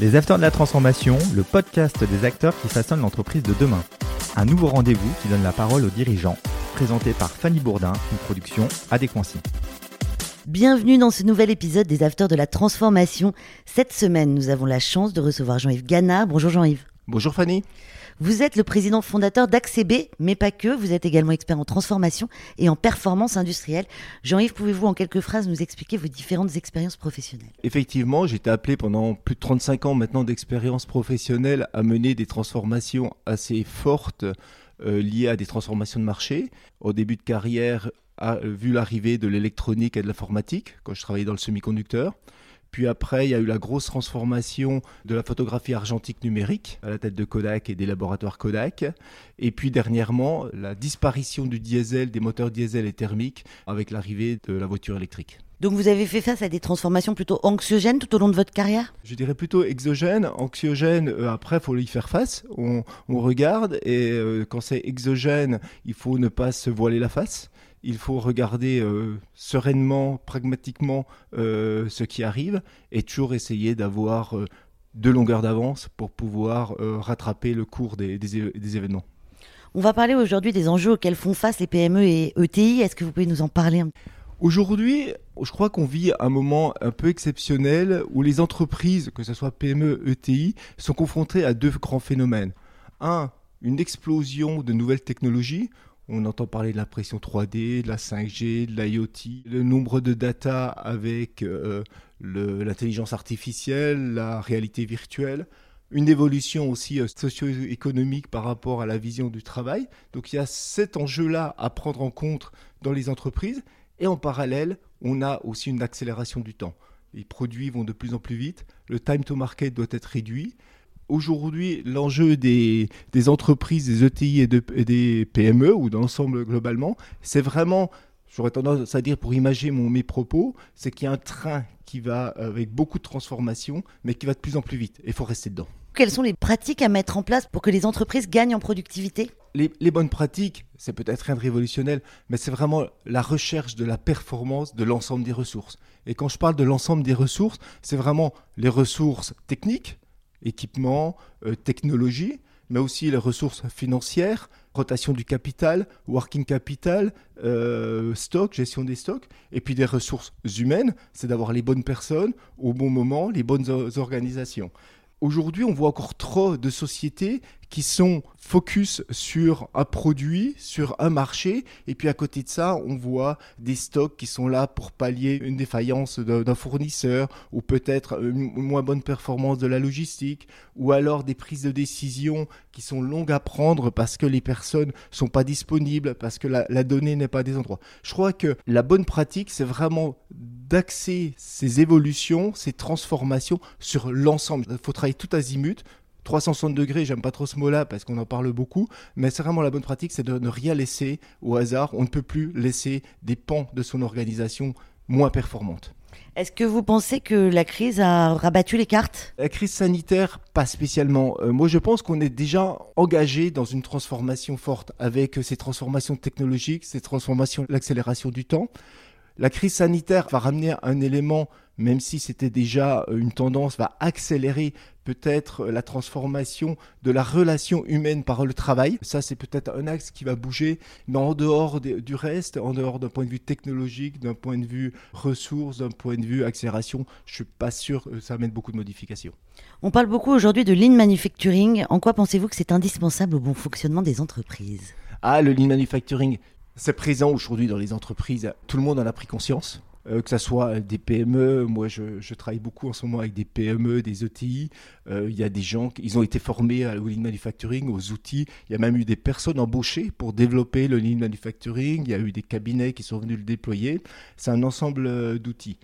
Les Acteurs de la Transformation, le podcast des acteurs qui façonnent l'entreprise de demain. Un nouveau rendez-vous qui donne la parole aux dirigeants, présenté par Fanny Bourdin, une production Adéquancy. Bienvenue dans ce nouvel épisode des Acteurs de la Transformation. Cette semaine, nous avons la chance de recevoir Jean-Yves Gana. Bonjour Jean-Yves. Bonjour Fanny. Vous êtes le président fondateur d'AccB, mais pas que. Vous êtes également expert en transformation et en performance industrielle. Jean-Yves, pouvez-vous en quelques phrases nous expliquer vos différentes expériences professionnelles? Effectivement, j'ai été appelé pendant plus de 35 ans maintenant d'expérience professionnelle à mener des transformations assez fortes euh, liées à des transformations de marché. Au début de carrière, vu l'arrivée de l'électronique et de l'informatique quand je travaillais dans le semi-conducteur. Puis après, il y a eu la grosse transformation de la photographie argentique numérique à la tête de Kodak et des laboratoires Kodak. Et puis dernièrement, la disparition du diesel, des moteurs diesel et thermiques avec l'arrivée de la voiture électrique. Donc vous avez fait face à des transformations plutôt anxiogènes tout au long de votre carrière? Je dirais plutôt exogènes. Anxiogènes, euh, après, il faut y faire face. On, regarde et euh, quand c'est exogène, il faut ne pas se voiler la face il faut regarder euh, sereinement, pragmatiquement euh, ce qui arrive et toujours essayer d'avoir euh, deux longueurs d'avance pour pouvoir rattraper le cours des, des, événements. On va parler aujourd'hui des enjeux auxquels font face les PME et ETI. Est-ce que vous pouvez nous en parler Aujourd'hui, je crois qu'on vit un moment un peu exceptionnel où les entreprises, que ce soit PME, ETI, sont confrontées à deux grands phénomènes. Un, une explosion de nouvelles technologies. On entend parler de l'impression 3D, de la 5G, de l'IoT, le nombre de data avec euh, l'intelligence artificielle, la réalité virtuelle, une évolution aussi euh, socio-économique par rapport à la vision du travail. Donc il y a cet enjeu-là à prendre en compte dans les entreprises. Et en parallèle, on a aussi une accélération du temps. Les produits vont de plus en plus vite, le time to market doit être réduit aujourd'hui, l'enjeu des, entreprises, des ETI et, des PME, ou dans l'ensemble globalement, c'est vraiment, j'aurais tendance à dire pour imaginer mon, mes propos, c'est qu'il y a un train qui va avec beaucoup de transformations, mais qui va de plus en plus vite. Et il faut rester dedans. Quelles sont les pratiques à mettre en place pour que les entreprises gagnent en productivité? Les, les, bonnes pratiques, c'est peut-être rien de révolutionnel, mais c'est vraiment la recherche de la performance de l'ensemble des ressources. Et quand je parle de l'ensemble des ressources, c'est vraiment les ressources techniques, équipement, euh, technologie, mais aussi les ressources financières, rotation du capital, working capital, euh, stock, gestion des stocks, et puis des ressources humaines, c'est d'avoir les bonnes personnes au bon moment, les bonnes organisations. Aujourd'hui, on voit encore trop de sociétés qui sont focus sur un produit, sur un marché, et puis à côté de ça, on voit des stocks qui sont là pour pallier une défaillance d'un fournisseur, ou peut-être une moins bonne performance de la logistique, ou alors des prises de décision qui sont longues à prendre parce que les personnes sont pas disponibles, parce que la donnée n'est pas des endroits. Je crois que la bonne pratique, c'est vraiment d'axer ces évolutions, ces transformations sur l'ensemble. Il faut travailler tout azimut 360 degrés, j'aime pas trop ce mot-là parce qu'on en parle beaucoup, mais c'est vraiment la bonne pratique, c'est de ne rien laisser au hasard. On ne peut plus laisser des pans de son organisation moins performantes. Est-ce que vous pensez que la crise a rabattu les cartes? La crise sanitaire, pas spécialement. Euh, moi, je pense qu'on est déjà engagé dans une transformation forte avec ces transformations technologiques, ces transformations, l'accélération du temps. La crise sanitaire va ramener un élément, même si c'était déjà euh, une tendance, va accélérer peut-être la transformation de la relation humaine par le travail. Ça, c'est peut-être un axe qui va bouger, mais en dehors du reste, en dehors d'un point de vue technologique, d'un point de vue ressources, d'un point de vue accélération, je suis pas sûr que ça amène beaucoup de modifications. On parle beaucoup aujourd'hui de lean manufacturing. En quoi pensez-vous que c'est indispensable au bon fonctionnement des entreprises? Ah, le lean manufacturing, c'est présent aujourd'hui dans les entreprises. Tout le monde en a pris conscience. Euh, que ce soit des PME, moi je, travaille beaucoup en ce moment avec des PME, des ETI, euh, il y a des gens, ils ont été formés à lean manufacturing, aux outils, il y a même eu des personnes embauchées pour développer le lean manufacturing, il y a eu des cabinets qui sont venus le déployer, c'est un ensemble euh, d'outils.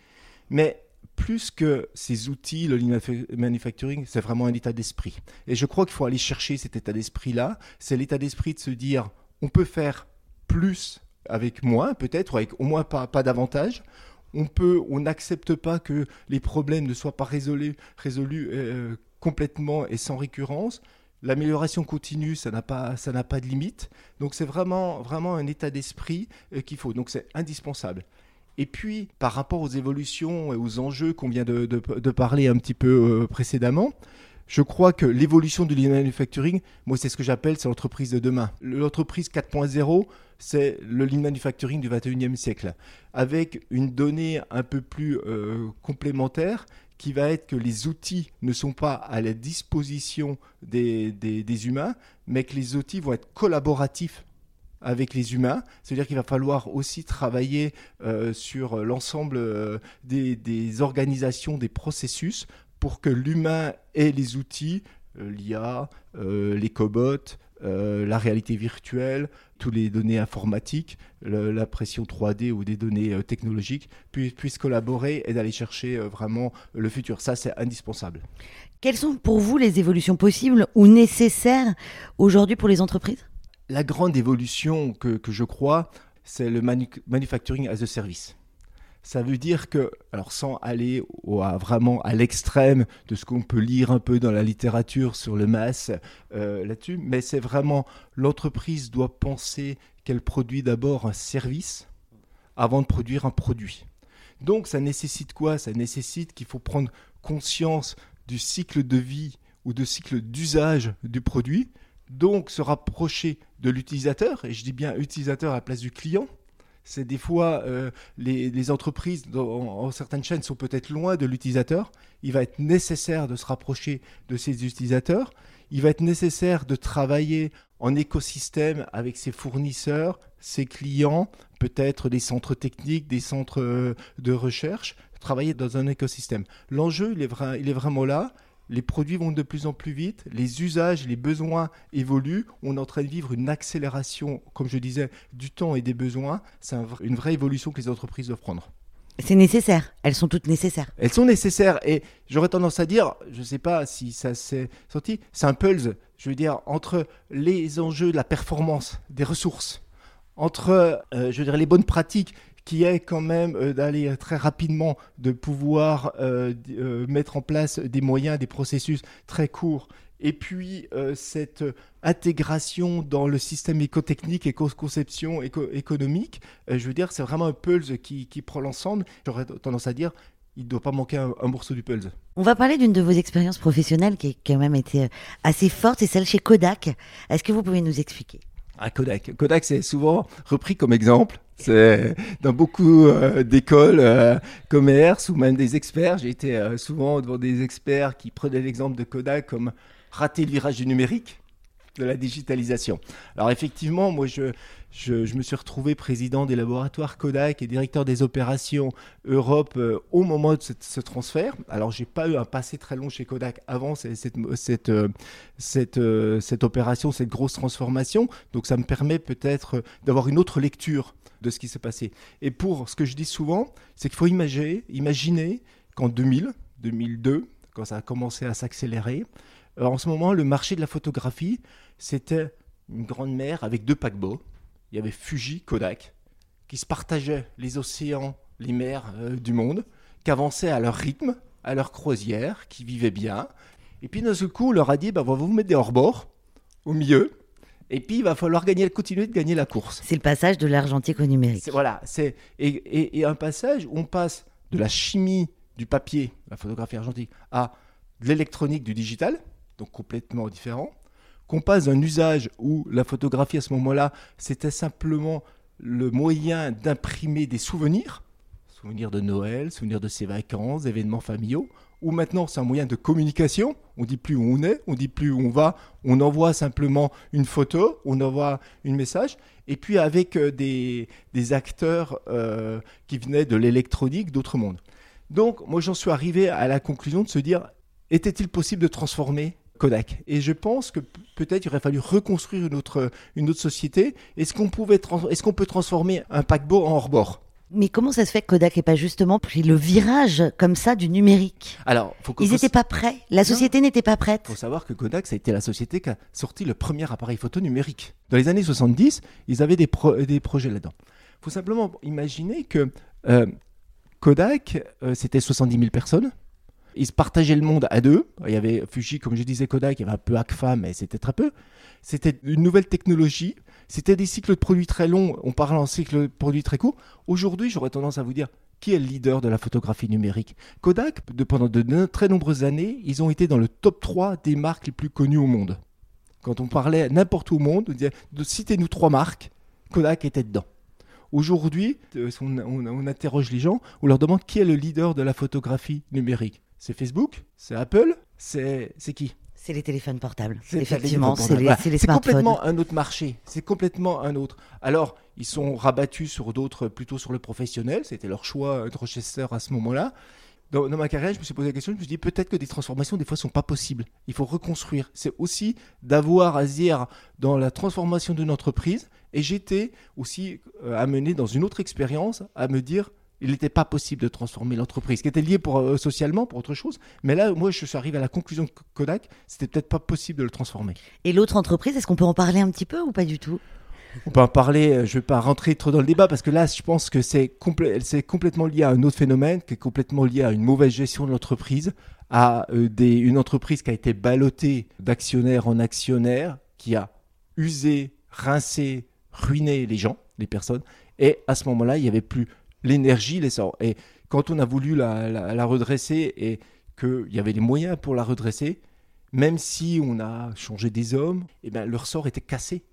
Mais plus que ces outils, le lean manufacturing, c'est vraiment un état d'esprit. Et je crois qu'il faut aller chercher cet état d'esprit-là, c'est l'état d'esprit de se dire, on peut faire plus avec moins, peut-être, ou au moins pas, pas davantage. On peut, on n'accepte pas que les problèmes ne soient pas résolus, euh, complètement et sans récurrence. L'amélioration continue, ça n'a pas, ça n'a pas de limite. Donc c'est vraiment, vraiment un état d'esprit euh, qu'il faut. Donc c'est indispensable. Et puis, par rapport aux évolutions et aux enjeux qu'on vient de, de, parler un petit peu euh, précédemment, je crois que l'évolution du lean manufacturing, moi c'est ce que j'appelle, c'est l'entreprise de demain. L'entreprise 4.0, c'est le lean manufacturing du 21e siècle, avec une donnée un peu plus euh, complémentaire qui va être que les outils ne sont pas à la disposition des, des humains, mais que les outils vont être collaboratifs avec les humains. C'est-à-dire qu'il va falloir aussi travailler euh, sur l'ensemble euh, des, organisations, des processus, pour que l'humain ait les outils, euh, l'IA, les cobots, la réalité virtuelle, toutes les données informatiques, la pression 3D ou des données technologiques, puissent collaborer et d'aller chercher vraiment le futur. Ça, c'est indispensable. Quelles sont pour vous les évolutions possibles ou nécessaires aujourd'hui pour les entreprises? La grande évolution que, je crois, c'est le manufacturing as a service. Ça veut dire que, alors sans aller vraiment à l'extrême de ce qu'on peut lire un peu dans la littérature sur le mass euh, là-dessus, mais c'est vraiment l'entreprise doit penser qu'elle produit d'abord un service avant de produire un produit. Donc ça nécessite quoi? Ça nécessite qu'il faut prendre conscience du cycle de vie ou de cycle d'usage du produit, donc se rapprocher de l'utilisateur, et je dis bien utilisateur à la place du client. C'est des fois, euh, les, entreprises, dans, certaines chaînes, sont peut-être loin de l'utilisateur. Il va être nécessaire de se rapprocher de ces utilisateurs. Il va être nécessaire de travailler en écosystème avec ses fournisseurs, ses clients, peut-être des centres techniques, des centres euh, de recherche, travailler dans un écosystème. L'enjeu, il, il est vraiment là les produits vont de plus en plus vite, les usages, les besoins évoluent, on est en train de vivre une accélération, comme je disais, du temps et des besoins. C'est une vraie évolution que les entreprises doivent prendre. C'est nécessaire, elles sont toutes nécessaires. Elles sont nécessaires et j'aurais tendance à dire, je ne sais pas si ça s'est sorti, c'est un pulse, je veux dire, entre les enjeux de la performance, des ressources, entre, euh, je veux dire, les bonnes pratiques qui est quand même euh, d'aller très rapidement, de pouvoir euh, euh, mettre en place des moyens, des processus très courts. Et puis cette intégration dans le système écotechnique, éco-conception économique, je veux dire, c'est vraiment un pulse qui, prend l'ensemble. J'aurais tendance à dire, il ne doit pas manquer un, morceau du pulse. On va parler d'une de vos expériences professionnelles qui a quand même été assez forte, c'est celle chez Kodak. Est-ce que vous pouvez nous expliquer? Ah, Kodak. Kodak, c'est souvent repris comme exemple. C'est dans beaucoup euh, d'écoles euh, commerce ou même des experts. J'ai été euh, souvent devant des experts qui prenaient l'exemple de Kodak comme rater le virage du numérique, de la digitalisation. Alors effectivement, moi je, je, me suis retrouvé président des laboratoires Kodak et directeur des opérations Europe au moment de ce, transfert. Alors j'ai pas eu un passé très long chez Kodak avant cette, cette, cette, cette opération, cette grosse transformation. Donc ça me permet peut-être d'avoir une autre lecture de ce qui s'est passé. Et pour ce que je dis souvent, c'est qu'il faut imaginer, qu'en 2000, 2002, quand ça a commencé à s'accélérer, euh, en ce moment, le marché de la photographie, c'était une grande mer avec deux paquebots. Il y avait Fuji, Kodak, qui se partageaient les océans, les mers euh, du monde, qui avançaient à leur rythme, à leur croisière, qui vivaient bien. Et puis d'un seul coup, on leur a dit, bah, on va vous mettre des hors-bords au milieu, et puis, il va falloir gagner, continuer de gagner la course. C'est le passage de l'argentique au numérique. Voilà, c'est et, un passage où on passe de la chimie du papier, la photographie argentique, à de l'électronique, du digital, donc complètement différent. Qu'on passe d'un usage où la photographie à ce moment-là, c'était simplement le moyen d'imprimer des souvenirs, souvenirs de Noël, souvenirs de ses vacances, événements familiaux, ou maintenant c'est un moyen de communication. On dit plus où on est, on dit plus où on va, on envoie simplement une photo, on envoie un message. Et puis avec euh, des, acteurs euh, qui venaient de l'électronique, d'autres mondes. Donc moi j'en suis arrivé à la conclusion de se dire, était-il possible de transformer Kodak. Et je pense que peut-être il aurait fallu reconstruire une autre, une autre société. Est-ce qu'on pouvait, est-ce qu'on peut transformer un paquebot en hors-bord? Mais comment ça se fait que Kodak n'ait pas justement pris le virage comme ça du numérique? Alors, Ils n'étaient pas prêts. La société n'était pas prête. Il faut savoir que Kodak, ça a été la société qui a sorti le premier appareil photo numérique. Dans les années 70, ils avaient des, des projets là-dedans. Il faut simplement imaginer que euh, Kodak, euh, c'était 70 000 personnes. Ils se partageaient le monde à deux. Il y avait Fuji, comme je disais, Kodak, il y avait un peu Agfa, mais c'était très peu. C'était une nouvelle technologie C'était des cycles de produits très longs, on parle en cycle de produits très courts. Aujourd'hui, j'aurais tendance à vous dire, qui est le leader de la photographie numérique? Kodak, pendant de très nombreuses années, ils ont été dans le top 3 des marques les plus connues au monde. Quand on parlait n'importe où au monde, on disait, citez-nous trois marques, Kodak était dedans. Aujourd'hui, euh, on, interroge les gens, on leur demande qui est le leader de la photographie numérique? C'est Facebook C'est Apple C'est qui? C'est les téléphones portables. Effectivement, c'est les, smartphones. C'est complètement un autre marché. C'est complètement un autre. Alors, ils sont rabattus sur d'autres, plutôt sur le professionnel. C'était leur choix de Rochester à ce moment-là. Dans, ma carrière, je me suis posé la question, je me suis dit peut-être que des transformations, des fois, sont pas possibles. Il faut reconstruire. C'est aussi d'avoir à dire dans la transformation d'une entreprise. Et j'étais aussi euh, amené dans une autre expérience à me dire il n'était pas possible de transformer l'entreprise, qui était lié pour, euh, socialement pour autre chose. Mais là, moi, je suis arrivé à la conclusion que Kodak, c'était peut-être pas possible de le transformer. Et l'autre entreprise, est-ce qu'on peut en parler un petit peu ou pas du tout? On peut en parler, euh, je ne vais pas rentrer trop dans le débat parce que là, je pense que c'est complètement lié à un autre phénomène qui est complètement lié à une mauvaise gestion de l'entreprise, à euh, une entreprise qui a été ballottée d'actionnaire en actionnaire, qui a usé, rincé, ruiné les gens, les personnes. Et à ce moment-là, il n'y avait plus l'énergie, l'essor. Et quand on a voulu la, redresser et qu'il y avait les moyens pour la redresser, même si on a changé des hommes, eh ben, leur sort était cassé.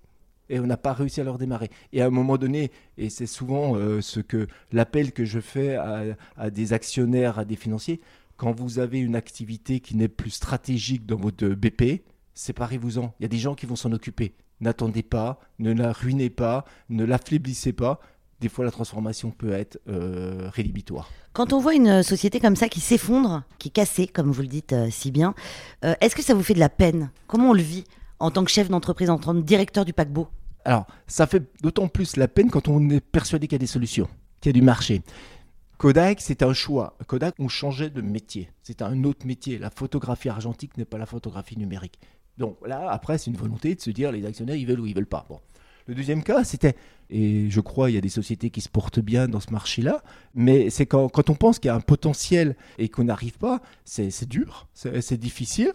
Et on n'a pas réussi à leur démarrer. Et à un moment donné, et c'est souvent euh, ce que l'appel que je fais à, des actionnaires, à des financiers, quand vous avez une activité qui n'est plus stratégique dans votre BP, séparez-vous-en. Il y a des gens qui vont s'en occuper. N'attendez pas, ne la ruinez pas, ne l'affaiblissez pas des fois la transformation peut être euh, rédhibitoire. Quand on voit une société comme ça qui s'effondre, qui est cassée, comme vous le dites euh, si bien, euh, est-ce que ça vous fait de la peine? Comment on le vit en tant que chef d'entreprise, en tant que directeur du paquebot? Alors, ça fait d'autant plus la peine quand on est persuadé qu'il y a des solutions, qu'il y a du marché. Kodak, c'est un choix. Kodak, on changeait de métier. C'est un autre métier. La photographie argentique n'est pas la photographie numérique. Donc là, après, c'est une volonté de se dire les actionnaires, ils veulent ou ils veulent pas. Bon. Le deuxième cas, c'était, et je crois il y a des sociétés qui se portent bien dans ce marché-là, mais c'est quand, on pense qu'il y a un potentiel et qu'on n'arrive pas, c'est dur, c'est difficile,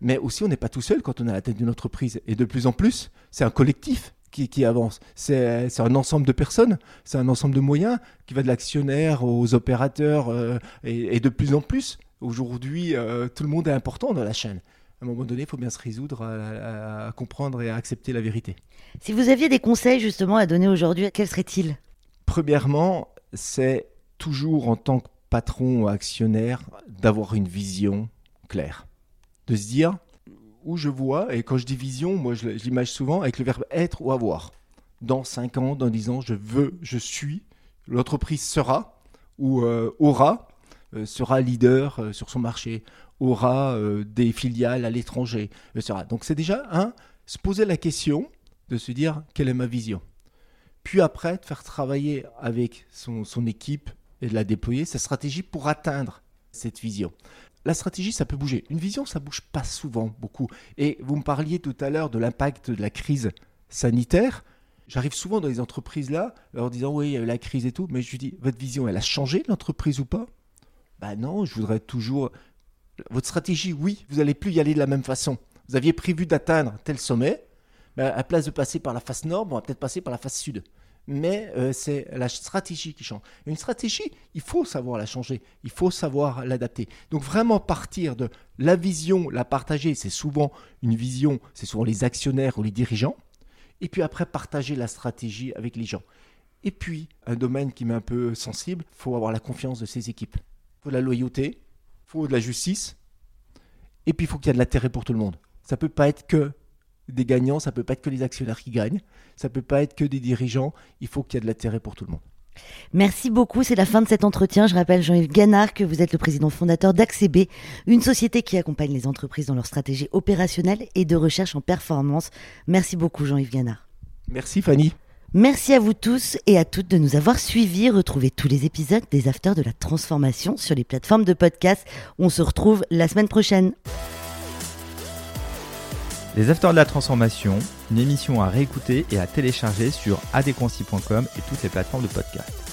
mais aussi on n'est pas tout seul quand on est à la tête d'une entreprise. Et de plus en plus, c'est un collectif qui, qui, avance. C'est un ensemble de personnes, c'est un ensemble de moyens qui va de l'actionnaire aux opérateurs euh, et, de plus en plus. Aujourd'hui, euh, tout le monde est important dans la chaîne à un moment donné, il faut bien se résoudre à, comprendre et à accepter la vérité. Si vous aviez des conseils justement à donner aujourd'hui, quels seraient-ils? Premièrement, c'est toujours en tant que patron ou actionnaire d'avoir une vision claire. De se dire où je vois, et quand je dis vision, moi je, l'image souvent avec le verbe être ou avoir. Dans 5 ans, dans 10 ans, je veux, je suis, l'entreprise sera ou euh, aura, euh, sera leader euh, sur son marché, aura euh, des filiales à l'étranger, etc. Donc c'est déjà un, se poser la question de se dire quelle est ma vision. Puis après, de faire travailler avec son, équipe et de la déployer, sa stratégie pour atteindre cette vision. La stratégie, ça peut bouger. Une vision, ça bouge pas souvent, beaucoup. Et vous me parliez tout à l'heure de l'impact de la crise sanitaire. J'arrive souvent dans les entreprises là, leur disant oui, il y a la crise et tout, mais je lui dis, votre vision, elle a changé l'entreprise ou pas? Ben non, je voudrais toujours votre stratégie, oui, vous n'allez plus y aller de la même façon. Vous aviez prévu d'atteindre tel sommet, mais à place de passer par la face nord, on va peut-être passer par la face sud. Mais euh, c'est la stratégie qui change. Une stratégie, il faut savoir la changer, il faut savoir l'adapter. Donc vraiment partir de la vision, la partager, c'est souvent une vision, c'est souvent les actionnaires ou les dirigeants. Et puis après, partager la stratégie avec les gens. Et puis, un domaine qui m'est un peu sensible, il faut avoir la confiance de ses équipes. Il faut la loyauté, faut de la justice, et puis il faut qu'il y ait de l'intérêt pour tout le monde. Ça peut pas être que des gagnants, ça peut pas être que les actionnaires qui gagnent, ça peut pas être que des dirigeants, il faut qu'il y ait de l'intérêt pour tout le monde. Merci beaucoup, c'est la fin de cet entretien. Je rappelle Jean-Yves Ganard que vous êtes le président fondateur d'AccB, une société qui accompagne les entreprises dans leur stratégie opérationnelle et de recherche en performance. Merci beaucoup Jean-Yves Ganard. Merci Fanny. Merci à vous tous et à toutes de nous avoir suivis. Retrouvez tous les épisodes des Afters de la Transformation sur les plateformes de podcast. On se retrouve la semaine prochaine. Les Afters de la Transformation, une émission à réécouter et à télécharger sur adéquancy.com et toutes les plateformes de podcast.